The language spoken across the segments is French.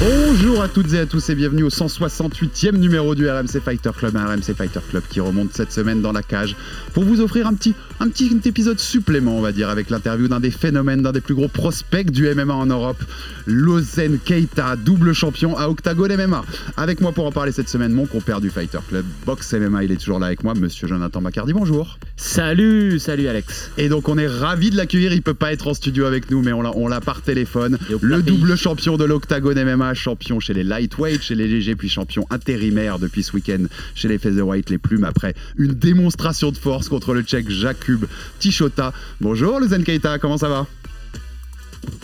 Bonjour à toutes et à tous et bienvenue au 168e numéro du RMC Fighter Club, un RMC Fighter Club qui remonte cette semaine dans la cage pour vous offrir un petit, un petit épisode supplément, on va dire, avec l'interview d'un des phénomènes, d'un des plus gros prospects du MMA en Europe, Lozen Keita, double champion à Octagon MMA. Avec moi pour en parler cette semaine, mon compère du Fighter Club, Box MMA, il est toujours là avec moi, monsieur Jonathan Macardy, bonjour. Salut, salut Alex. Et donc on est ravi de l'accueillir, il peut pas être en studio avec nous, mais on l'a, par téléphone. Le double champion de l'Octagon MMA, champion chez les lightweight, chez les légers, puis champion intérimaire depuis ce week-end chez les featherweight, les plumes, après une démonstration de force contre le tchèque Jakub Tichota. Bonjour Luzen Keita, comment ça va?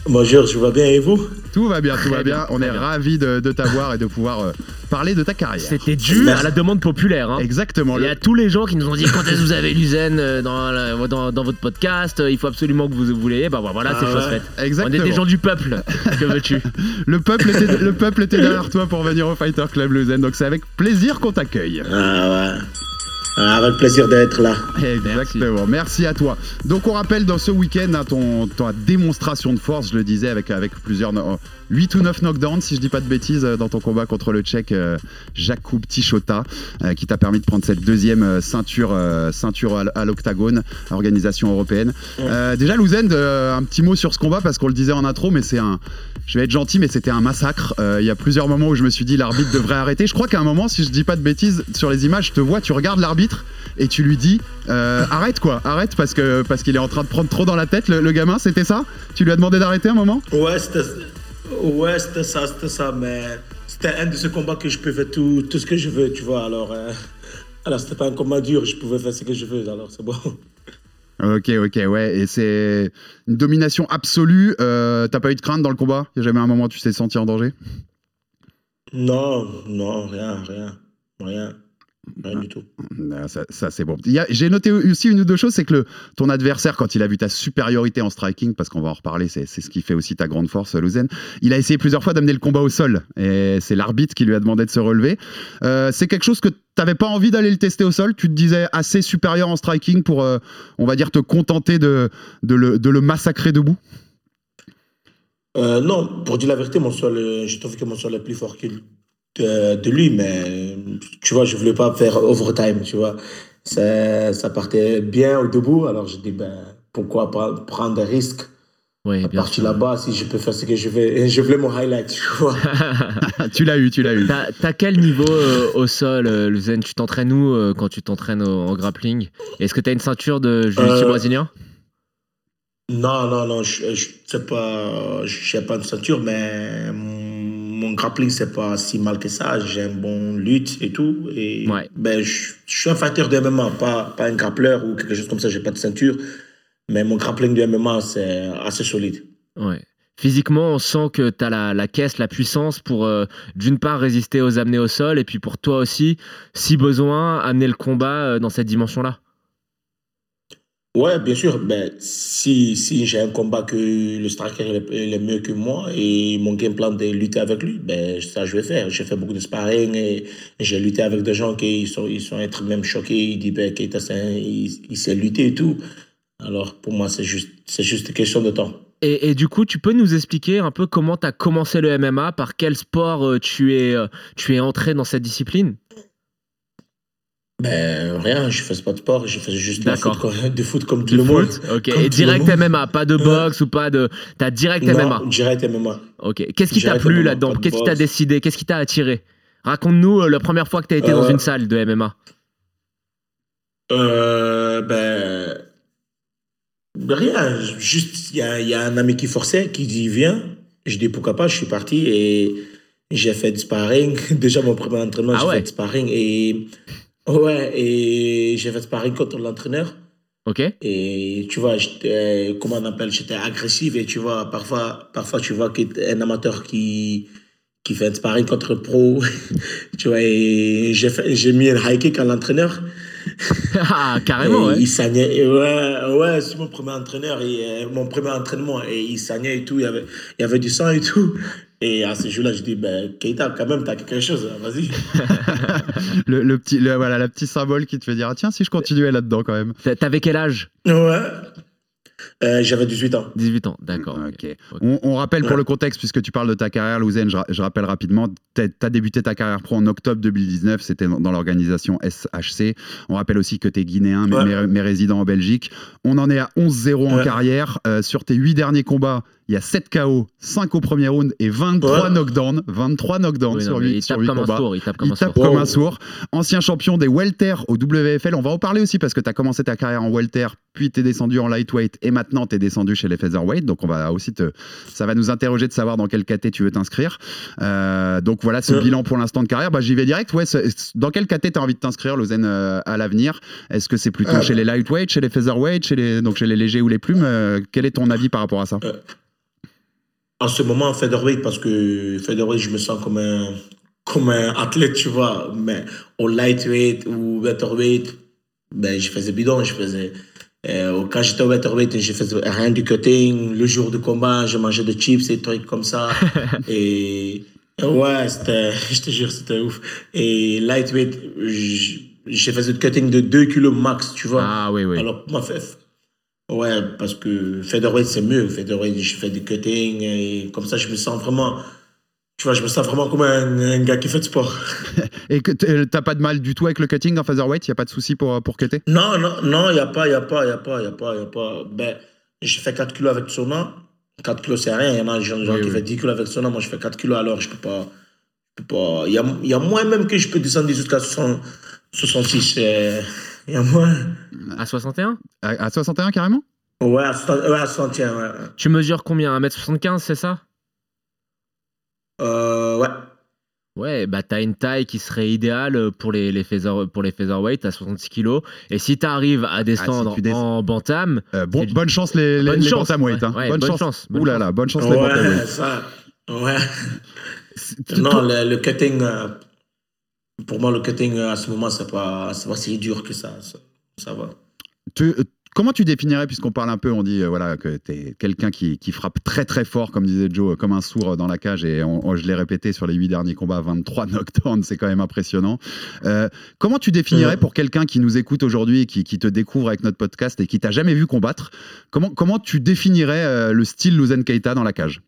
Bonjour, je vais bien et vous? Tout va bien, tout va bien. bien, On est bien. ravis de, de t'avoir et de pouvoir euh, parler de ta carrière. C'était dû à la demande populaire. Hein. Exactement. Il y Le- a tous les gens qui nous ont dit quand est-ce que vous avez l'usaine euh, dans, la- dans, dans votre podcast, euh, il faut absolument que vous voulez. Bah voilà, c'est Ah chose faite. On Exactement. est des gens du peuple. que veux-tu? Le peuple, était, le peuple était derrière toi pour venir au Fighter Club Luzen, donc c'est avec plaisir qu'on t'accueille. Ah ouais. Ah, avec plaisir d'être là. Exactement, merci. à toi. Donc on rappelle dans ce week-end hein, ton, ta démonstration de force, je le disais, avec, avec plusieurs... no- 8 ou 9 knockdowns, si je dis pas de bêtises, euh, dans ton combat contre le Tchèque euh, Jakub Tichota, euh, qui t'a permis de prendre cette deuxième euh, ceinture, euh, ceinture à, l'Octagone, organisation européenne. Euh, déjà, Louzen, euh, un petit mot sur ce combat, parce qu'on le disait en intro, mais c'est un... Je vais être gentil, mais c'était un massacre. Euh, Il y a plusieurs moments où je me suis dit l'arbitre devrait arrêter. Je crois qu'à un moment, si je dis pas de bêtises, sur les images, je te vois, tu regardes l'arbitre et tu lui dis euh, arrête quoi, arrête parce que parce qu'il est en train de prendre trop dans la tête le, le gamin. C'était ça? Tu lui as demandé d'arrêter un moment? Ouais, c'était ouais, c'était ça, c'était ça, mais c'était un de ces combats que je peux faire tout, tout ce que je veux, tu vois. Alors, euh, alors c'était pas un combat dur, je pouvais faire ce que je veux, alors c'est bon. Ok, ok, ouais. Et c'est une domination absolue. Euh, T'as pas eu de crainte dans le combat? Il y a jamais un moment où tu t'es senti en danger? Non, non, rien, rien, rien, rien du tout. Ah, Ça, ça, c'est bon. J'ai noté aussi une ou deux choses, c'est que le, ton adversaire, quand il a vu ta supériorité en striking, parce qu'on va en reparler, c'est ce qui fait aussi ta grande force, Louzen, il a essayé plusieurs fois d'amener le combat au sol. Et c'est l'arbitre qui lui a demandé de se relever. Euh, c'est quelque chose que t'avais pas envie d'aller le tester au sol? Tu te disais assez supérieur en striking pour, euh, on va dire, te contenter de, de, le, de le massacrer debout? Euh, non, pour dire la vérité, mon sol, je trouve que mon sol est plus fort que de, de lui, mais tu vois, je voulais pas faire overtime, tu vois. Ça, ça partait bien au debout, alors je dis, ben, pourquoi pas prendre des risques Oui, bien partir là-bas si je peux faire ce que je veux. Et je voulais mon highlight, tu vois. Tu l'as eu, tu l'as eu. T'as quel niveau euh, au sol, euh, Luzen Tu t'entraînes où euh, quand tu t'entraînes au- en grappling? Est-ce que t'as une ceinture de jiu Euh, brésilien? Non, non, non, je je sais pas, je n'ai pas une ceinture, mais mon grappling, c'est pas si mal que ça. J'ai un bon lutte et tout. Et Ouais. ben, je, je suis un fighter de MMA, pas, pas un grappleur ou quelque chose comme ça, j'ai pas de ceinture. Mais mon grappling de MMA, c'est assez solide. Ouais. Physiquement, on sent que tu as la, la caisse, la puissance pour, euh, d'une part, résister aux amener au sol, et puis pour toi aussi, si besoin, amener le combat euh, dans cette dimension-là. Ouais, bien sûr. Ben, si si j'ai un combat que le striker est, mieux que moi et mon game plan de lutter avec lui, ben, ça je vais faire. J'ai fait beaucoup de sparring et j'ai lutté avec des gens qui sont, ils sont être même choqués. Ils disent ben, il, il sait lutter et tout. Alors pour moi, c'est juste, c'est juste une question de temps. Et, et du coup, tu peux nous expliquer un peu comment tu as commencé le MMA, par quel sport euh, tu, es, euh, tu es entré dans cette discipline? Ben, rien, je faisais pas de sport, je faisais juste de foot, comme- de foot comme tout le monde. Ok, Comme et direct. MMA, pas de boxe ou pas de. T'as direct MMA. Direct MMA. Ok. Qu'est-ce qui t'a plu là-dedans? Qu'est-ce qui t'a décidé? Qu'est-ce qui t'a attiré? Raconte-nous euh, la première fois que t'as été dans Euh, une salle de MMA. Euh, ben, rien. Juste, il y y a un ami qui forçait, qui dit viens. Je dis pourquoi pas, je suis parti et j'ai fait du sparring. Déjà, mon premier entraînement, Ah j'ai ouais. fait du sparring et Ouais, et j'ai fait sparring contre l'entraîneur. Ok Et tu vois, j'étais, comment on appelle, j'étais agressif et tu vois, parfois, parfois tu vois qu'un amateur qui, qui fait un sparring contre un pro, tu vois, et j'ai, mis un high kick à l'entraîneur. Ah, carrément, Et ouais. Il saignait, ouais, ouais, c'est mon premier entraîneur, et, euh, mon premier entraînement, et il saignait et tout, il y avait, il y avait du sang et tout. Et à ce jour-là, je dis, ben, Keita, quand même, t'as quelque chose, hein, vas-y. Le, le petit, le, voilà, la petit symbole qui te fait dire ah, tiens si je continuais là-dedans quand même. T'a- T'avais quel âge? Ouais. Euh, j'avais 18 ans. 18 ans, d'accord. On, on rappelle pour Ouais. le contexte, puisque tu parles de ta carrière, Louzen, je, ra- je rappelle rapidement, tu as débuté ta carrière pro en octobre 2019, c'était dans, dans l'organisation SHC. On rappelle aussi que tu es guinéen, mais, Ouais. mais- mais résident en Belgique. On en est à 11-0 en carrière. Euh, sur tes 8 derniers combats, il y a 7 KO, 5 au premier round et 23 Ouais. knockdowns. 23 knockdowns Oui, sur mais 8, il sur tape huit comme un combats. sourd, il tape comme Il un tape sourd. comme Wow. un sourd. Ancien champion des welter au WFL. On va en parler aussi parce que tu as commencé ta carrière en welter, puis tu es descendu en lightweight et maintenant tu es descendu chez les featherweight. Donc on va aussi te, ça va nous interroger de savoir dans quel KT tu veux t'inscrire. Euh, donc voilà ce Ouais. bilan pour l'instant de carrière. Bah, J'y vais direct. Ouais, dans quel KT tu as envie de t'inscrire, Lausanne, euh, à l'avenir? Est-ce que c'est plutôt chez les lightweight, chez les featherweight, chez les, donc chez les légers ou les plumes? Euh, Quel est ton avis par rapport à ça? En ce moment, featherweight, parce que featherweight, je me sens comme un, comme un athlète, tu vois. Mais au lightweight ou welterweight, ben, je faisais bidon, je faisais. euh, quand j'étais au welterweight, je faisais rien du cutting. Le jour du combat, je mangeais des chips et des trucs comme ça. et ouais, c'était, je te jure, c'était ouf. Et lightweight, je, je faisais du cutting de 2 kilos max, tu vois. Ah oui, oui. Alors, moi, fait, ouais, parce que featherweight, c'est mieux. Featherweight, je fais du cutting et comme ça, je me sens vraiment, tu vois, je me sens vraiment comme un, un gars qui fait du sport. Et que t'as pas de mal du tout avec le cutting en featherweight? Il y a pas de souci pour, pour cutter? Non, non, non, il n'y a pas, il n'y a pas, il n'y a pas, il n'y a pas, il a pas. Ben, j'ai fait 4 kilos avec Sona. 4 kilos, c'est rien. Il y en a des gens, gens Oui, qui font 10 kilos avec Sona. Moi, je fais 4 kilos, alors je peux pas. Je peux pas. Il y a, y a moins même que je peux descendre jusqu'à 60 66. euh, Moins. À 61 à, à 61 carrément? Ouais, à 60, ouais, à 61, ouais. Tu mesures combien? 1m75, c'est ça? Euh, ouais. Ouais, bah t'as une taille qui serait idéale pour les, les, feather, pour les featherweight à 66 kilos. Et si t'arrives à descendre Ah, en bantam, Euh, bon, bonne chance les, les, Bonne les chance, bantamweight, ouais, hein. ouais, bonne, bonne chance. chance, bonne Ouh là là, bonne chance les bantamweight. Ouais, ça. Ouais. Non, le cutting, euh, pour moi, le cutting euh, à ce moment, c'est pas, c'est pas si dur que ça. Ça, ça va. tu- euh, comment tu définirais, puisqu'on parle un peu, on dit euh, voilà, que tu es quelqu'un qui, qui frappe très très fort, comme disait Joe, comme un sourd dans la cage, et on- on- je l'ai répété sur les huit derniers combats, 23 knockdowns, c'est quand même impressionnant. Euh, comment tu définirais pour quelqu'un qui nous écoute aujourd'hui, qui, qui te découvre avec notre podcast et qui t'a jamais vu combattre, comment, comment tu définirais euh, le style Luzen Keita dans la cage?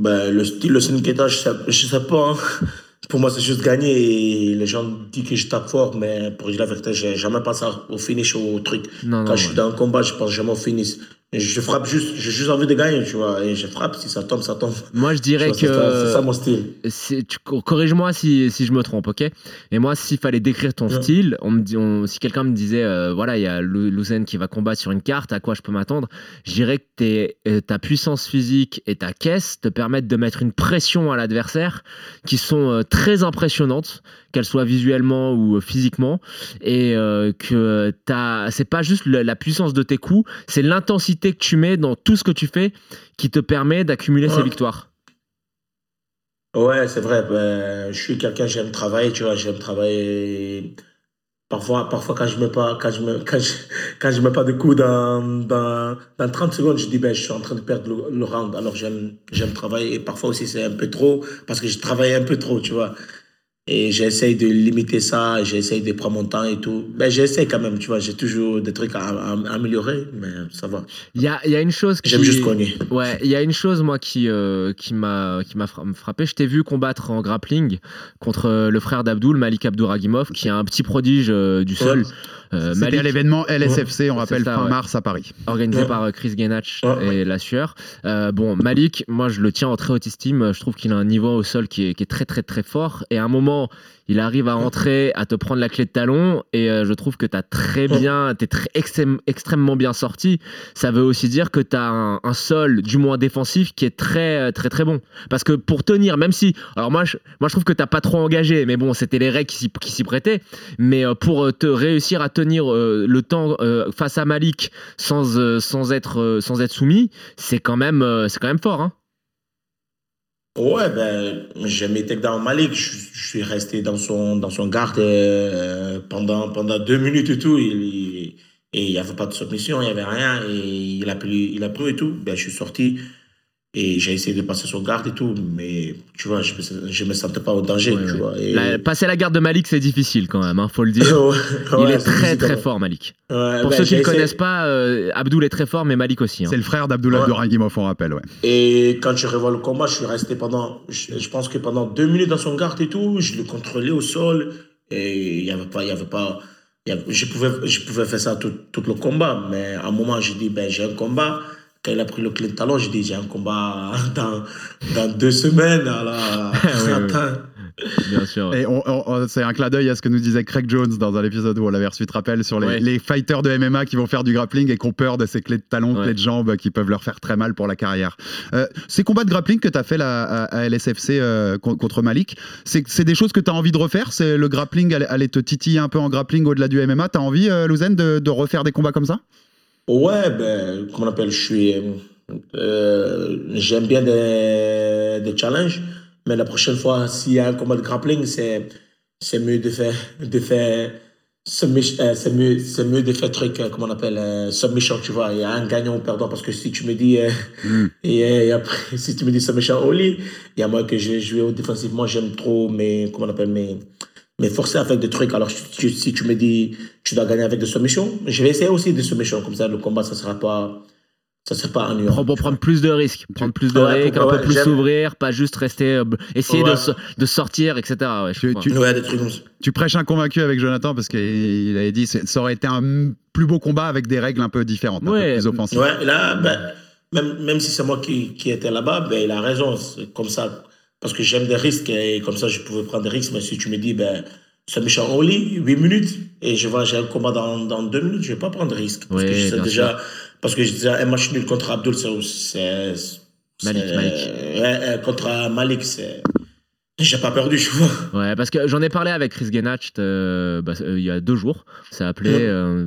Ben, le style, le Senketa, je sais, je sais pas. hein. Pour moi, c'est juste gagner. Et les gens disent que je tape fort, mais pour dire la vérité, j'ai jamais pensé au finish, au truc. non, Quand non, je suis dans un combat, je pense jamais au finish. Je frappe juste, j'ai juste envie de gagner, tu vois. Et je frappe, si ça tombe, ça tombe. Moi, je dirais vois, c'est ça- C'est ça que. mon style. Corrige-moi si, si je me trompe, ok? Et moi, s'il fallait décrire ton Ouais. style, on me dit, on- si quelqu'un me disait, euh, voilà, il y a Louzen qui va combattre sur une carte, à quoi je peux m'attendre? Je dirais que tes- euh, ta puissance physique et ta caisse te permettent de mettre une pression à l'adversaire qui sont euh, très impressionnantes, qu'elles soient visuellement ou euh, physiquement, et euh, que t'as- c'est pas juste la puissance de tes coups, c'est l'intensité que tu mets dans tout ce que tu fais qui te permet d'accumuler ces Ouais. victoires. Ouais, c'est vrai. Ben, je suis quelqu'un, j'aime travailler, tu vois, j'aime travailler. Parfois, parfois quand je mets pas, quand je mets, quand je, quand je mets pas de coups dans, dans, dans 30 secondes, je dis, ben, je suis en train de perdre le, le round. Alors, j'aime, j'aime travailler. Et parfois aussi, c'est un peu trop, parce que je travaille un peu trop, tu vois. Et j'essaye de limiter ça, j'essaye de prendre mon temps et tout. Ben, j'essaie quand même, tu vois. J'ai toujours des trucs à, à- à améliorer, mais ça va. Il y a, il y a une chose qui... J'aime juste cogner. Ouais, il y a une chose moi qui euh, qui m'a qui m'a fra- frappé. Je t'ai vu combattre en grappling contre euh, le frère d'Abdoul, Malik Abdouragimov, qui est un petit prodige euh, du sol. Euh, C'était à Malik, l'événement LSFC, on rappelle, ça, fin ouais. mars à Paris. organisé Ouais. par euh, Chris Gainach Ouais, et La Sueur. Euh, bon, Malik, moi je le tiens en très haute estime. Je trouve qu'il a un niveau au sol qui est, qui est très très très fort. Et à un moment moment, il arrive à rentrer, à te prendre la clé de talon, et euh, je trouve que tu as très bien, tu es très extrême- extrêmement bien sorti. Ça veut aussi dire que tu as un, un sol, du moins défensif, qui est très, euh, très, très bon. Parce que pour tenir, même si. Alors moi, je, moi, je trouve que tu pas trop engagé, mais bon, c'était les règles qui s'y- prêtaient. Mais euh, pour te réussir à tenir euh, le temps euh, face à Malik sans, sans, être, sans être soumis, c'est quand, même, c'est quand même fort. Hein. Ouais, ben, j'ai mis takedown Malik. Je, je suis resté dans son, dans son garde euh, pendant, pendant deux minutes et tout. Et il n'y avait pas de submission, il n'y avait rien. Et il a pris, il a pris et tout. Ben, je suis sorti et j'ai essayé de passer son garde et tout. Mais tu vois, je me, je me sentais pas au danger. Ouais, tu ouais. vois. Et- La- passer la garde de Malik, c'est difficile quand même, hein, faut le dire. Ouais, Il est très très ouais. fort, Malik. Ouais, Pour ben, ceux qui ne essayé- connaissent pas, euh, Abdul est très fort, mais Malik aussi. hein. C'est le frère Ouais. Abdouragimov, on rappelle, ouais. Et quand je revois le combat, je suis resté pendant, je, je pense que pendant deux minutes dans son garde et tout, je le contrôlais au sol et il y avait pas, il y avait pas, il y avait- je pouvais, je pouvais faire ça tout, tout le combat, mais à un moment j'ai dit ben j'ai un combat. Quand il a pris le clé de talon, j'ai dit j'ai un combat dans, dans deux semaines. Bien sûr. Et on- on- on- c'est un clin d'œil à ce que nous disait Craig Jones dans un épisode où on l'avait reçu, tu te rappelles, sur les, Ouais. les fighters de MMA qui vont faire du grappling et qui ont peur de ces clés de talon, Ouais. clés de jambes qui peuvent leur faire très mal pour la carrière. Euh, ces combats de grappling que tu as fait là, à, à LSFC euh, con- contre Malik, c'est c'est des choses que tu as envie de refaire? C'est le grappling, aller, aller te titiller un peu en grappling au-delà du MMA Tu as envie, euh, Louzen, de, de refaire des combats comme ça? Ouais, ben, comment on appelle, je suis. euh, euh, J'aime bien des, des challenges, mais la prochaine fois, s'il y a un combat de grappling, c'est c'est mieux de faire. De faire euh, c'est mieux, c'est mieux de faire truc, comment on appelle, euh, submission, tu vois. Il y a un gagnant ou perdant, parce que si tu me dis. euh, et, euh, et après, si tu me dis submission only, il y a moi que je vais jouer au défensivement, j'aime trop mes. Comment on appelle, mes mais forcer avec des trucs. Alors, si tu, si tu me dis tu dois gagner avec des submissions, je vais essayer aussi des submissions. Comme ça, le combat, ça sera pas, ça sera pas ennuyant. Pour, pour prendre plus de risques, prendre plus de Ouais, risques, un peu plus s'ouvrir, pas juste rester, euh, essayer de, Ouais. so- de sortir, etc. Ouais, je Tu- comprends. tu- Ouais, des trucs comme ça. Tu prêches un convaincu avec Jonathan parce qu'il avait dit que ça aurait été un plus beau combat avec des règles un peu différentes, un peu plus offensives. Ouais, là, ben, même, même si c'est moi qui, qui étais là-bas, ben, il a raison. C'est comme ça, parce que j'aime des risques et comme ça, je pouvais prendre des risques. Mais si tu me dis, ben, submission only, 8 minutes, et je vois, j'ai un combat dans, dans 2 minutes, je vais pas prendre de risque. Parce Ouais, que je sais déjà, parce que j'ai déjà un match nul contre Abdul, c'est. c'est- Malik, c'est- Malik. ouais, euh, contre Malik, c'est. J'ai pas perdu, je vois. Ouais, parce que j'en ai parlé avec Chris Genacht euh, bah, euh, il y a deux jours. Ça a appelé, Ouais. euh,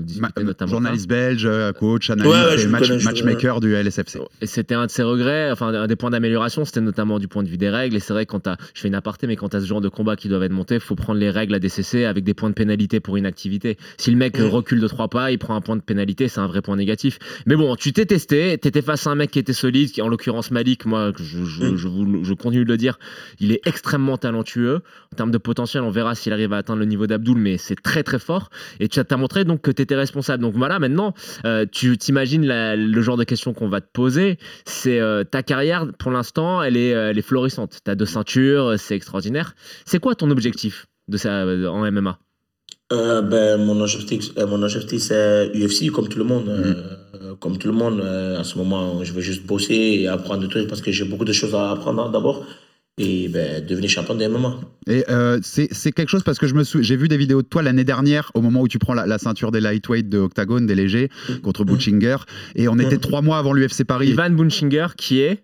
journaliste belge, euh, coach, analyste, Ouais, ouais, et match- connais, matchmaker du LSFC. Et c'était un de ses regrets, enfin un des points d'amélioration, c'était notamment du point de vue des règles. Et c'est vrai que quand t'as, je fais une aparté, mais quand t'as ce genre de combat qui doivent être montés, faut prendre les règles à DCC avec des points de pénalité pour inactivité. Si le mec recule de trois pas, il prend un point de pénalité, c'est un vrai point négatif. Mais bon, tu t'es testé, t'étais face à un mec qui était solide, qui en l'occurrence Malik, moi je, je, Mm. je, je continue de le dire, il est extrêmement talentueux. En termes de potentiel, on verra s'il arrive à atteindre le niveau d'Abdoul, mais c'est très très fort. Et tu as montré donc que tu étais responsable. Donc voilà, maintenant, euh, tu t'imagines le genre de questions qu'on va te poser. C'est euh, ta carrière, pour l'instant, elle est, euh, elle est florissante. Tu as deux ceintures, c'est extraordinaire. C'est quoi ton objectif de ça, en MMA Euh, ben, mon objectif, mon objectif c'est UFC comme tout le monde. euh, comme tout le monde, euh, à ce moment, je veux juste bosser et apprendre des trucs parce que j'ai beaucoup de choses à apprendre d'abord. Et ben, devenir champion de MMA. Et euh, c'est c'est quelque chose parce que je me sou- j'ai vu des vidéos de toi l'année dernière au moment où tu prends la, la ceinture des lightweight de Octagon, des légers, contre Butchinger. Et on était trois mois avant l'UFC Paris. Ivan Bunchinger, qui est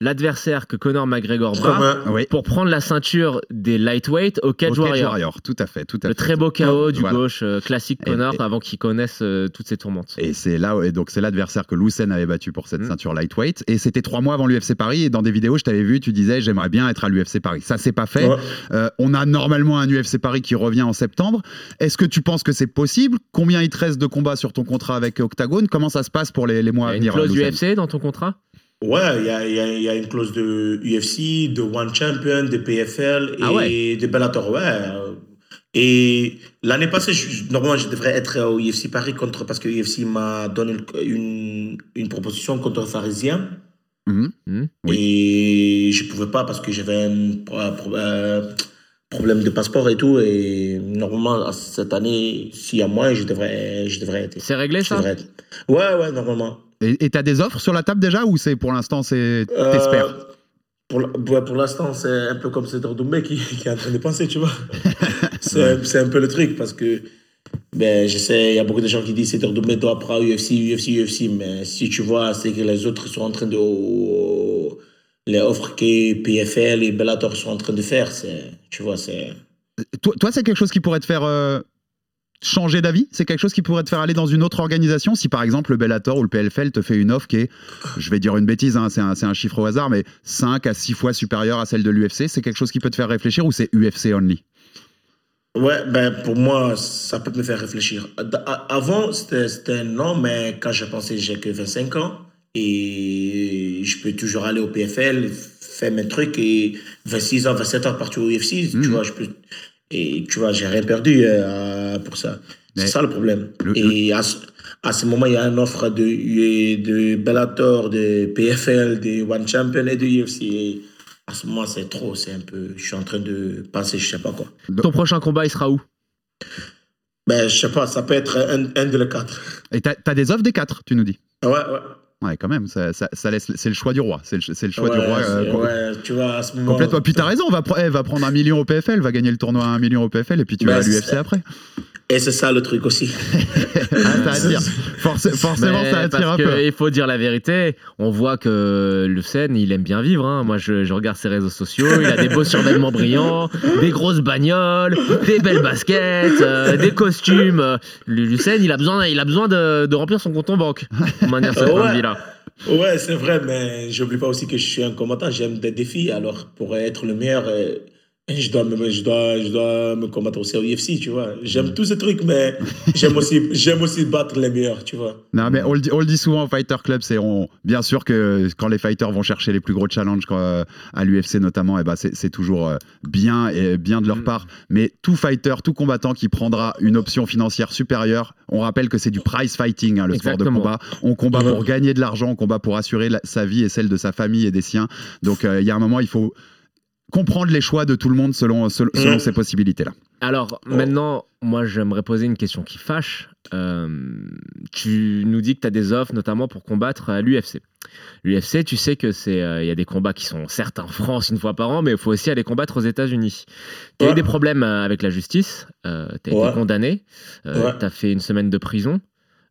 l'adversaire que Conor McGregor bat Ouais. Pour prendre la ceinture des lightweight au Cage Au Cage Warrior. Warrior, tout à fait, tout à Le fait. très beau chaos du Voilà. gauche, euh, classique Et- Conor, et- avant qu'il connaisse euh, toutes ces tourmentes. Et c'est là, et donc c'est l'adversaire que Lucen avait battu pour cette Mm. ceinture lightweight. Et c'était trois mois avant l'UFC Paris. Et dans des vidéos, je t'avais vu, tu disais, j'aimerais bien être à l'UFC Paris. Ça, c'est pas fait. Ouais. Euh, on a normalement un UFC Paris qui revient en septembre. Est-ce que tu penses que c'est possible? Combien il te reste de combats sur ton contrat avec Octagon Comment ça se passe pour les, les mois Il y à a une venir clause UFC dans ton contrat? Ouais, il y a, y, a, y a une clause de UFC, de One Champion, de PFL et Ah ouais. de Bellator. Ouais. Et l'année passée, je- normalement, je devrais être au UFC Paris contre, parce que UFC m'a donné une, une, proposition contre Pharisien. Mhm. Hmm. Et je pouvais pas parce que j'avais un pro- pro- problème de passeport et tout. Et normalement, cette année, s'il y a moins, je devrais, je devrais être. C'est réglé je ça? Ouais, ouais, normalement. Et et t'as des offres sur la table déjà ou c'est pour l'instant c'est Euh, t'espères? ouais, pour l'instant, c'est un peu comme Cédric Doumbé qui, qui est en train de penser, tu vois. c'est un peu le truc parce que ben, je sais, il y a beaucoup de gens qui disent Cédric Doumbé doit prendre UFC, UFC, UFC, mais si tu vois, c'est que les autres sont en train de. Les offres que PFL et Bellator sont en train de faire, tu vois, c'est. Toi, toi, c'est quelque chose qui pourrait te faire euh, changer d'avis C'est quelque chose qui pourrait te faire aller dans une autre organisation Si par exemple le Bellator ou le PLFL te fait une offre qui est, je vais dire une bêtise, hein, c'est un, chiffre au hasard, mais 5 à 6 fois supérieure à celle de l'UFC, c'est quelque chose qui peut te faire réfléchir ou c'est UFC only? Ouais, ben pour moi, ça peut me faire réfléchir. Avant, c'était non, mais quand j'ai pensé, j'ai que 25 ans et je peux toujours aller au PFL, faire mes trucs et 26 ans, 27 ans, partir au UFC, tu vois, je peux. Et tu vois, j'ai rien perdu euh, pour ça. C'est ça le problème. Le- et à ce, à ce moment, il y a une offre de, de Bellator, de PFL, de One Champion et de UFC. Et à ce moment, c'est trop, c'est un peu. Je suis en train de penser, je sais pas quoi. Ton prochain combat, il sera où? Ben, je sais pas, ça peut être un, un de les quatre. Et t'as as des offres des 4, tu nous dis? Ouais, ouais. Ouais, quand même, ça, ça- ça laisse, c'est le choix du roi. C'est le, c'est le choix ouais, du roi. euh, ouais, tu vois, à ce moment. Complètement. Puis t'as raison, va, eh, va prendre un million au PFL, va gagner le tournoi à un million au PFL et puis tu Bah, vas à l'UFC après. Et c'est ça le truc aussi. Ah, ça attire. Forc- forcément, Mais ça attire parce un peu. Il faut dire la vérité. On voit que le Sen, il aime bien vivre. hein. Moi, je, je regarde ses réseaux sociaux. Il a des beaux survêtements brillants, des grosses bagnoles, des belles baskets, euh, des costumes. Le Lucen, il a besoin, il a besoin de, de remplir son compte en banque. De manière cette Ouais. vie là. Ouais, c'est vrai, mais j'oublie pas aussi que je suis un combattant, j'aime des défis. Alors, pour être le meilleur, euh, je dois me, je dois, je dois me combattre aussi au UFC, tu vois. J'aime tous ces trucs, mais j'aime aussi, j'aime aussi battre les meilleurs, tu vois. Non, mais on le dit, on le dit souvent au Fighter Club, c'est on, bien sûr que quand les fighters vont chercher les plus gros challenges euh, à l'UFC notamment, eh ben c'est c'est toujours euh, bien et bien de leur part. Mais tout fighter, tout combattant qui prendra une option financière supérieure, on rappelle que c'est du prize fighting, hein, le sport de combat. On combat pour gagner de l'argent, on combat pour assurer la- sa vie et celle de sa famille et des siens. Donc euh, il y a un moment, il faut comprendre les choix de tout le monde selon, selon, selon Mhm. ces possibilités-là. Alors maintenant, moi j'aimerais poser une question qui fâche. Euh, tu nous dis que tu as des offres notamment pour combattre à l'UFC. L'UFC, tu sais que c'est euh, il y a des combats qui sont certes en France une fois par an, mais il faut aussi aller combattre aux États-Unis. Tu as eu des problèmes euh, avec la justice, tu as été condamné, Ouais. tu as fait une semaine de prison.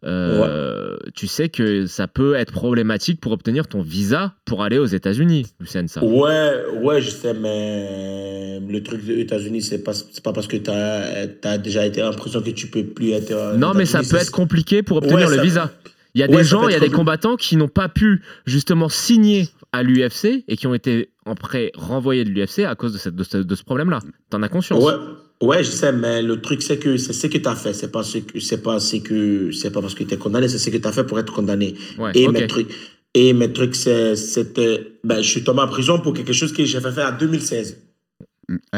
Euh, Tu sais que ça peut être problématique pour obtenir ton visa pour aller aux États-Unis, Lucien, ça. Ouais, ouais, je sais, mais le truc des États-Unis, c'est pas, c'est pas parce que tu as, déjà été en prison que tu peux plus être. en Non, mais ça peut être compliqué pour obtenir Ouais, le visa. Il y a Ouais, des gens, il y a des combattants qui n'ont pas pu justement signer à l'UFC et qui ont été après renvoyés de l'UFC à cause de, cette- de ce, de ce problème-là. T'en as conscience Ouais, ouais, je sais, mais le truc, c'est que c'est ce que tu as fait. C'est pas ce que, c'est pas ce que, c'est pas parce que tu es condamné, c'est ce que tu as fait pour être condamné. Ouais, et mes trucs, et mes trucs, c'était, ben, je suis tombé en prison pour quelque chose que j'ai fait faire en 2016.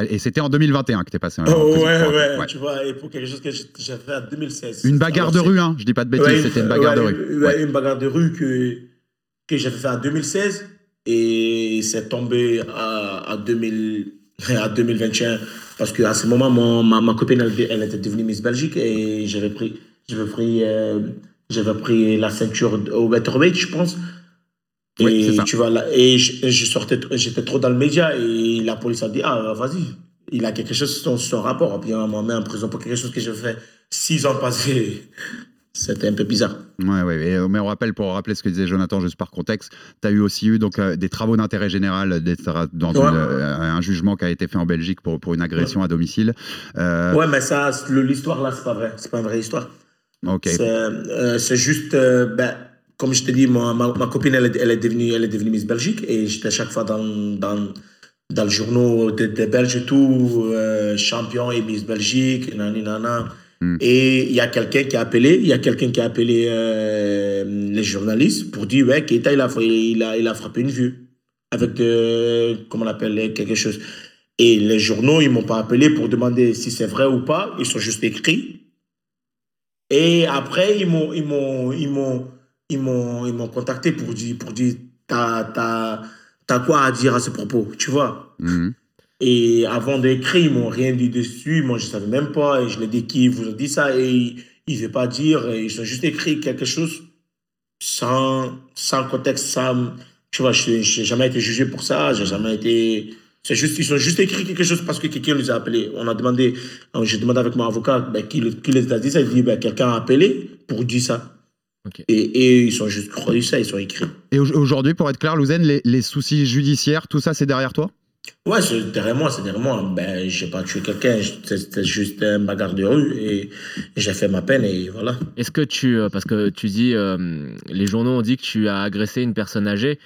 Et c'était en 2021 que t'es passé. en Oh, prison, ouais, ouais, Ouais. tu vois, et pour quelque chose que j'ai j'ai fait en 2016. Une bagarre Alors, de rue, hein, je dis pas de bêtises, Ouais, c'était une bagarre de rue. ouais, une bagarre de rue que, que j'avais fait en 2016 et c'est tombé à, 2000, à 2021 parce qu'à ce moment, mon, ma, ma copine, elle, elle était devenue Miss Belgique et j'avais pris, j'avais pris, euh, j'avais pris la ceinture au welterweight, je pense. Oui, et ça. tu vois, là, et je, je sortais, j'étais trop dans le média et la police a dit, ah, vas-y, il a quelque chose sur son rapport. Et puis on m'a mis en prison pour quelque chose que j'ai fait six ans passés. C'était un peu bizarre. Ouais, ouais, mais on rappelle, pour rappeler ce que disait Jonathan, juste par contexte, tu as eu aussi eu donc, euh, des travaux d'intérêt général des- dans une, euh, un jugement qui a été fait en Belgique pour, pour une agression à domicile. Euh, Ouais, mais ça, l'histoire là, c'est pas vrai. C'est pas une vraie histoire. ok. C'est euh, juste, ben, comme je te dis, ma, ma copine, elle, est- elle, est devenue, elle est devenue Miss Belgique et j'étais chaque fois dans, dans, dans le journal des des Belges et tout, champion et Miss Belgique, nani, nana. Mm. Et il y a quelqu'un qui a appelé, il y a quelqu'un qui a appelé euh, les journalistes pour dire, ouais, Keita, il a, il a, il a frappé une vue avec, de, comment on appelle, quelque chose. Et les journaux, ils m'ont pas appelé pour demander si c'est vrai ou pas. Ils sont juste écrits. Et après, ils m'ont, ils m'ont, ils m'ont, ils m'ont, ils m'ont contacté pour dire, pour dire, t'as, t'as, t'as quoi à dire à ce propos, tu vois? Mhm. Et avant d'écrire, ils m'ont rien dit dessus. Moi, je savais même pas. Et je leur ai dit qui vous a dit ça? Et ils ne veulent pas dire. Et ils ont juste écrit quelque chose sans, sans contexte, sans, Tu vois, je n'ai jamais été jugé pour ça, j'ai jamais été. C'est juste, ils ont juste écrit quelque chose parce que quelqu'un les a appelés. On a demandé, euh, j'ai demandé avec mon avocat ben, qui, qui les a dit ça? Il dit ben, quelqu'un a appelé pour dire ça. Et, et ils sont juste croyus ça, ils sont écrits. Et au- aujourd'hui, pour être clair, Louzen, les, les soucis judiciaires, tout ça, c'est derrière toi? Ouais, c'est derrière moi, c'est derrière moi. Ben, j'ai pas tué quelqu'un, c'était juste un bagarre de rue et, et j'ai fait ma peine et voilà. Est-ce que tu. euh, Parce que tu dis. euh, les journaux ont dit que tu as agressé une personne âgée.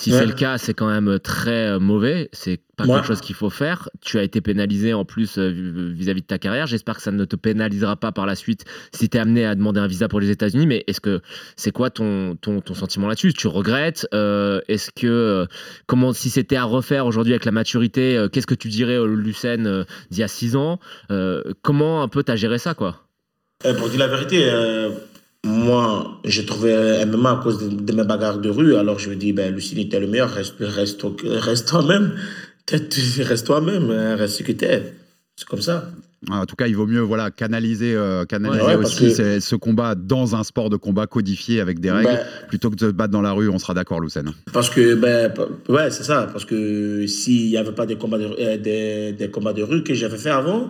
Si Ouais. c'est le cas, c'est quand même très euh, mauvais. C'est pas Ouais. quelque chose qu'il faut faire. Tu as été pénalisé en plus euh, vis-à-vis de ta carrière. J'espère que ça ne te pénalisera pas par la suite si tu es amené à demander un visa pour les États-Unis. Mais est-ce que c'est quoi ton, ton, ton sentiment là-dessus? Tu regrettes Euh, Est-ce que. euh, comment, si c'était à refaire aujourd'hui avec la maturité, euh, qu'est-ce que tu dirais au Lucen euh, d'il y a 6 ans? Euh, Comment un peu t'as géré ça, quoi? Euh, pour dire la vérité, euh, moi, j'ai trouvé MMA à cause de, de mes bagarres de rue. Alors je me dis, ben, Lucini, t'es le meilleur, reste, reste, reste toi-même. Reste toi-même, hein, reste ce que t'es. C'est comme ça. En tout cas, il vaut mieux voilà, canaliser, euh, canaliser Ouais, aussi que- ce- combat dans un sport de combat codifié avec des règles, Ben, plutôt que de se battre dans la rue, on sera d'accord, Lucen. Parce que, ben, ouais, c'est ça. Parce que s'il n'y avait pas des combats, de, euh, des, des combats de rue que j'avais fait avant,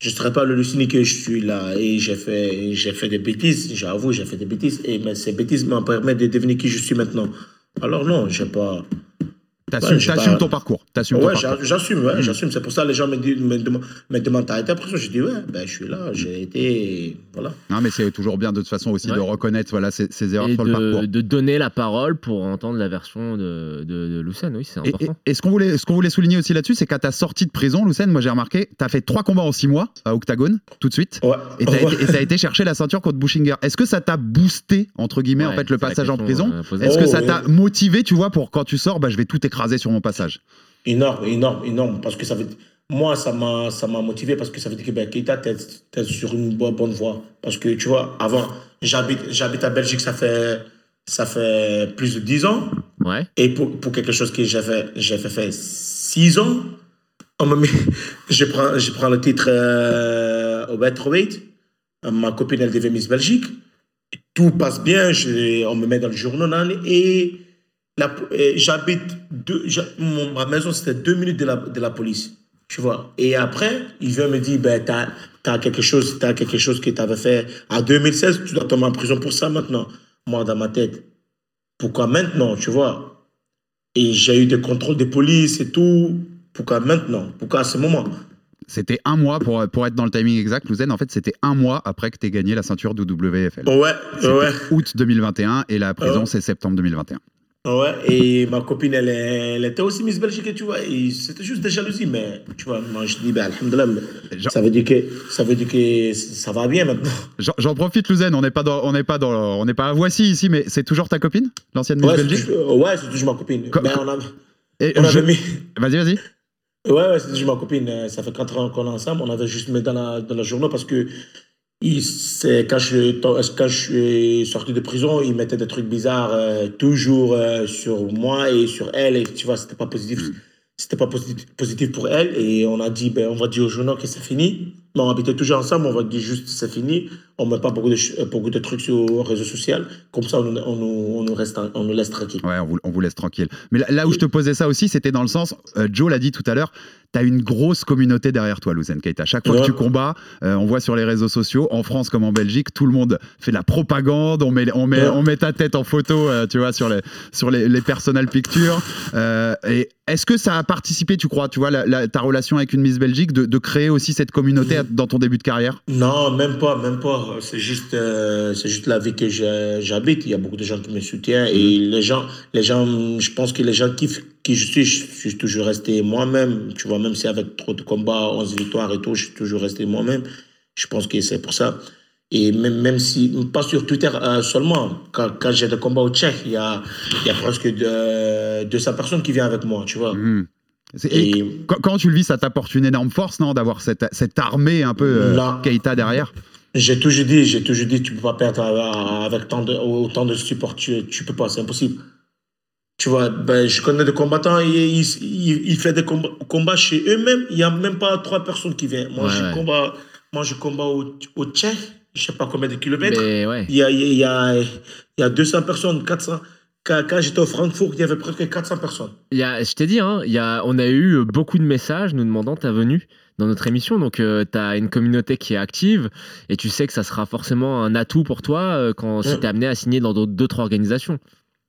je ne serais pas le Lucini que je suis là. Et j'ai fait, j'ai fait des bêtises, j'avoue, j'ai fait des bêtises. Et mais ces bêtises m'ont permis de devenir qui je suis maintenant. Alors non, j'ai pas. T'assumes Ouais, ton parcours. Ouais, j'a- j'assume, ouais, j'assume. C'est pour ça que les gens me, disent, me, demandent- me demandent t'as été après ça. Je dis ouais, ben je suis là, j'ai été. Voilà. Non, mais c'est toujours bien de toute façon aussi Ouais. de reconnaître voilà, ses, ses erreurs et sur le parcours. de, de donner la parole pour entendre la version de, de, de Lucen, oui, c'est Et, important. et- et ce qu'on voulait, ce qu'on voulait souligner aussi là-dessus, c'est qu'à ta sortie de prison, Lucen, moi j'ai remarqué, t'as fait trois combats en six mois à Octagone, tout de suite. Ouais. Et t'as été, et t'as été chercher la ceinture contre Bushinger. Est-ce que ça t'a boosté, entre guillemets, en Ouais, fait, le passage en prison euh. Est-ce que Oh, ça t'a motivé, tu vois, pour quand tu sors, bah, je vais tout écraser sur mon passage Énorme, énorme, énorme. Parce que ça veut moi, ça m'a, ça m'a motivé parce que ça veut dire que ben, Keita, t'es, t'es sur une bonne, bonne voie. Parce que tu vois, avant, j'habite, j'habite à Belgique, ça fait, ça fait plus de 10 ans. Ouais. Et pour, pour quelque chose que j'ai fait, j'ai fait, fait 6 ans, on me met, je, prends, je prends le titre euh, au welterweight. Ma copine, elle devient Miss Belgique. Tout passe bien, je- on me met dans le journal et j'habite, deux- j'ha- mon- ma maison c'était deux minutes de la, de la police. Tu vois. Et après, il vient me dire, ben, t'as as quelque chose, t'as quelque chose que t'avais fait en 2016, tu dois tomber en prison pour ça maintenant. Moi, dans ma tête, pourquoi maintenant, tu vois? Et j'ai eu des contrôles de police et tout. Pourquoi maintenant? Pourquoi à ce moment? C'était un mois, pour, pour être dans le timing exact, Lucen, en fait, c'était un mois après que t'aies gagné la ceinture du WFL. Ouais, ouais. août 2021 et la prison, Ouais. c'est septembre 2021. Ouais, et ma copine, elle, était aussi Miss Belgique, et tu vois, et c'était juste des jalousies, mais tu vois, moi je dis, ben, alhamdoulilah, mais ça veut dire que ça veut dire que ça va bien maintenant. J'en profite, Lucen, on n'est pas dans, on n'est pas dans, on n'est pas à Voici ici, mais c'est toujours ta copine, l'ancienne Miss Ouais, Belgique toujours, ouais, c'est toujours ma copine. Co- Ben, on a, Et on je- avait mis. Vas-y, vas-y. Ouais, ouais, c'est toujours ma copine. Euh, Ça fait 4 ans qu'on est ensemble. On avait juste mis dans la, dans la journée parce que il- quand je, quand je suis sorti de prison, il mettait des trucs bizarres euh, toujours euh, sur moi et sur elle. Et tu vois, c'était pas positif. C'était pas positif, positif pour elle. Et on a dit, ben, on va dire au journal que c'est fini. Mais on habitait toujours ensemble. On va dire juste c'est fini. On met pas beaucoup de, ch- beaucoup de trucs sur les réseaux sociaux. Comme ça, on, nous- on, nous, on, nous reste, on nous laisse tranquille. Ouais, on vous, on vous laisse tranquille. Mais là, là où je te posais ça aussi, c'était dans le sens, euh, Joe l'a dit tout à l'heure, t'as une grosse communauté derrière toi, Louzen Keita. Chaque fois que tu combats, euh, on voit sur les réseaux sociaux, en France comme en Belgique, tout le monde fait de la propagande, on met, on met, Ouais. on met ta tête en photo, euh, tu vois, sur les, sur les, les personal pictures. Euh, et est-ce que ça a participé, tu crois, tu vois, la- la- ta relation avec une Miss Belgique, de, de créer aussi cette communauté à- dans ton début de carrière? Non, même pas, même pas. C'est juste, c'est juste la vie que j'habite. Il y a beaucoup de gens qui me soutiennent et les gens, les gens, je pense que les gens kiffent qui je suis. Je suis toujours resté moi-même. Tu vois, même si avec trop de combats, 11 victoires et tout, je suis toujours resté moi-même. Je pense que c'est pour ça. Et même, même si, pas sur Twitter euh, seulement, quand, quand j'ai des combats au Tchèque, il y a, y a presque de, 200 personnes qui viennent avec moi, tu vois. Et Et- quand, tu le vis, ça t'apporte une énorme force, non, d'avoir cette, cette armée un peu euh, Non. Keita derrière? J'ai toujours dit, j'ai toujours dit, tu peux pas perdre avec- avec tant de, autant de support, tu, tu peux pas, c'est impossible. Tu vois, ben, je connais des combattants, ils, ils, ils, ils font des combats, combats chez eux-mêmes, il y a même pas trois personnes qui viennent. Moi, Ouais, je ouais. combats, moi, je combats au, au Tchèque, je sais pas combien de kilomètres. Ouais. Il y a, il y, a, il y a 200 personnes, 400. quand, quand j'étais au Francfort, il y avait presque 400 personnes. Il y a, je t'ai dit, hein, il y a, on a eu beaucoup de messages nous demandant ta venue dans notre émission. Donc, tu as une communauté qui est active et tu sais que ça sera forcément un atout pour toi euh, quand si tu es amené à signer dans d'autres d'autres organisations.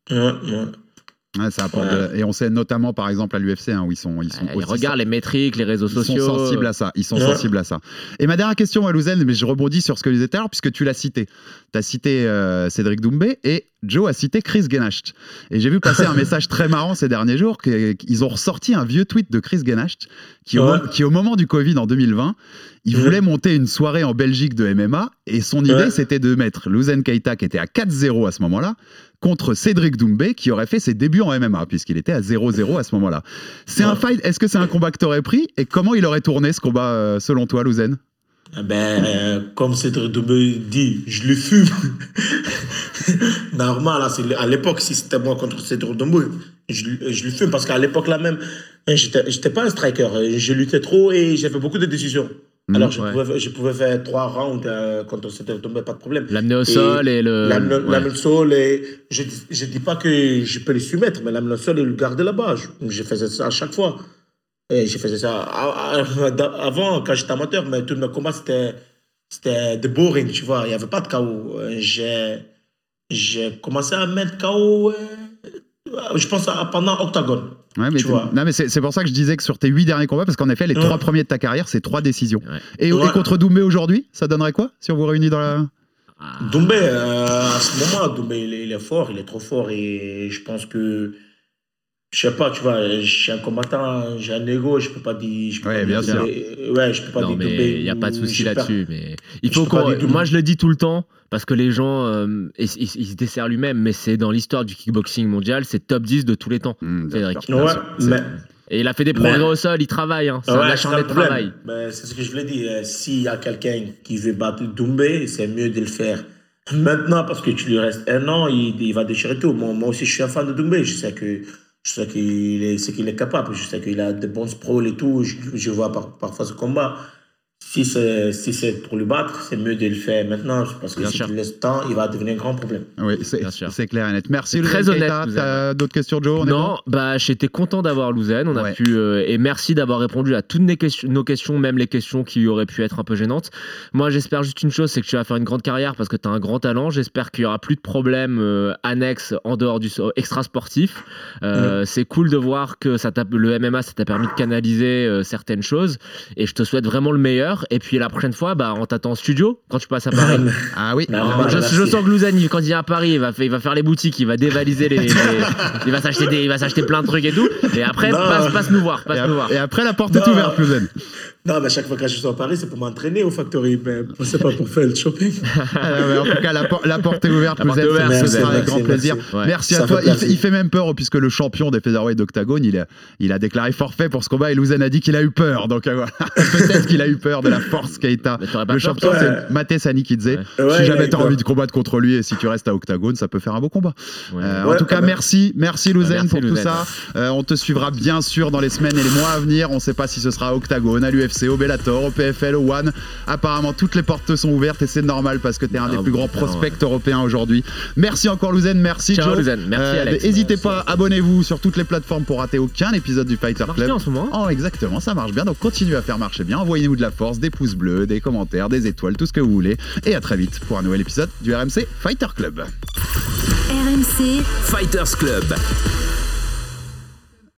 Ouais, ouais. Ouais, ça apporte de- Et on sait notamment, par exemple, à l'UFC, hein, où ils sont, ils sont Euh, aussi regarde les métriques, les réseaux Ils sont sociaux. sensibles à ça. Ils sont Ouais. sensibles à ça. Et ma dernière question, Walouzen, mais je rebondis sur ce que je disais tout à l'heure, puisque tu l'as cité. Tu as cité euh, Cédric Doumbé et Joe a cité Chris Genacht. Et j'ai vu passer un message très marrant ces derniers jours qu'ils ont ressorti un vieux tweet de Chris Genacht qui, au, qui, au moment du Covid en 2020, il Ouais. voulait monter une soirée en Belgique de MMA et son idée, c'était de mettre Louzen Keita, qui était à 4-0 à ce moment-là, contre Cédric Doumbé, qui aurait fait ses débuts en MMA, puisqu'il était à 0-0 à ce moment-là. C'est un fight, est-ce que c'est un combat que tu aurais pris? Et comment il aurait tourné ce combat, euh, selon toi, Louzen Eh Ben, euh, comme Cédric Doumbé dit, je le fume. Normal, là, c'est- à l'époque, si c'était moi contre Cédric Doumbé, je, je le fume parce qu'à l'époque là même, hein, j'étais pas un striker. euh, Je luttais trop et j'avais beaucoup de décisions. Alors, je, ouais. pouvais, je pouvais faire trois rounds euh, contre Cédric Doumbé, pas de problème. L'amener au Et sol et le. L'amener ouais. au sol et je je dis pas que je peux les soumettre, mais l'amener au sol et le garder là-bas. Je, je faisais ça à chaque fois. Et je faisais ça avant, quand j'étais amateur, mais tous mes combats, c'était c'était de boring, tu vois. Il n'y avait pas de KO. Euh, J'ai j'ai commencé à mettre KO, euh, je pense, à- pendant Octagone. Ouais, mais Tu vois. non, mais c'est c'est pour ça que je disais que sur tes huit derniers combats, parce qu'en effet, les Ouais. trois premiers de ta carrière, c'est trois décisions. Ouais. Et, contre Doumbé aujourd'hui, ça donnerait quoi si on vous réunit dans la. Doumbé, euh, à ce moment, Doumbé, il est, il est fort, il est trop fort. Et je pense que, je sais pas, tu vois, je suis un combattant, j'ai un ego, je peux pas dire. Je peux Ouais, pas bien dire sûr. Ouais, je peux pas Non, dire mais Doumbé il n'y a pas de ou souci là-dessus. Mais il faut qu'on. Moi, je le dis tout le temps parce que les gens, euh, ils, ils- ils se desserrent lui-même, mais c'est dans l'histoire du kickboxing mondial, c'est top 10 de tous les temps. Cédric. sûr. Ouais, mais. Et il a fait des Mais- progrès au sol, il travaille. Hein. C'est un Ouais, acharné c'est de travail. Ben, c'est ce que je voulais dire. Euh, S'il y a quelqu'un qui veut battre Doumbé, c'est mieux de le faire maintenant parce que tu lui restes un an, il, il va déchirer tout. Moi, moi aussi, je suis un fan de Doumbé. Je sais que je sais qu'il est, ce qu'il est capable. Je sais qu'il a de bons sprawls et tout. Je, je vois par- parfois ce combat. Si c'est si c'est pour le battre, c'est mieux de le faire maintenant parce que Bien si sûr. tu laisses temps, il va devenir un grand problème. Oui, c'est clair et net. Merci, Très Louzen honnête, Keita. Louzen. T'as d'autres questions, Joe? On est non, bah j'étais content d'avoir Louzen. On a pu euh, et merci d'avoir répondu à toutes nos questions, nos questions, même les questions qui auraient pu être un peu gênantes. Moi, j'espère juste une chose, c'est que tu vas faire une grande carrière parce que tu as un grand talent. J'espère qu'il y aura plus de problèmes euh, annexes en dehors du extra sportif. Euh, C'est cool de voir que ça t'a- le MMA, ça t'a permis de canaliser euh, certaines choses. Et je te souhaite vraiment le meilleur. Et puis la prochaine fois, bah on t'attend en studio quand tu passes à Paris. Ah oui. Non, Ah, je, sens que Louzen, il- quand il vient à Paris, il va, faire- il va faire les boutiques, il va dévaliser les, les- il va s'acheter des- il va s'acheter plein de trucs et tout. Et après, passe, passe nous voir, et, passe nous voir. et après, la porte est ouverte, Louzen. Non, mais chaque fois que je suis à Paris, c'est pour m'entraîner au Factory. Mais c'est pas pour faire le shopping. Ah, mais en tout cas, la, por- la porte est ouverte, La Louzen. est ouverte, Ce sera avec grand plaisir. merci. Ouais. À toi. fait Il fait, plaisir. il fait même peur puisque le champion des featherweight d'Octagone, il a, il a déclaré forfait pour ce combat et Louzen a dit qu'il a eu peur. Donc euh, voilà, peut-être qu'il a eu peur de la force Keita. Le champion, toi c'est Maté Sanikidze. Ouais, si jamais a eu t'as peur. envie de combattre contre lui et si tu restes à Octagone, ça peut faire un beau combat. Ouais. Euh, Ouais, en tout cas, quand même. merci, merci Louzen pour tout ça. Euh, on te suivra bien sûr dans les semaines et les mois à venir. On ne sait pas si ce sera à Octagone, à l'UFC, au Bellator, au PFL, au One. Apparemment, toutes les portes te sont ouvertes et c'est normal parce que tu es un Ah, des plus grands prospects européens aujourd'hui. Merci encore Louzen, merci Ciao, Joe. Louzen. Merci, Alex. N'hésitez pas, abonnez-vous sur toutes les plateformes pour rater aucun épisode du Fighter Ça marche Club. bien en ce moment. hein Oh, exactement, ça marche bien. Donc continuez à faire marcher bien. Envoyez-nous de la force, des pouces bleus, des commentaires, des étoiles, tout ce que vous voulez. Et à très vite pour un nouvel épisode du RMC Fighter Club. RMC, Fighters Club.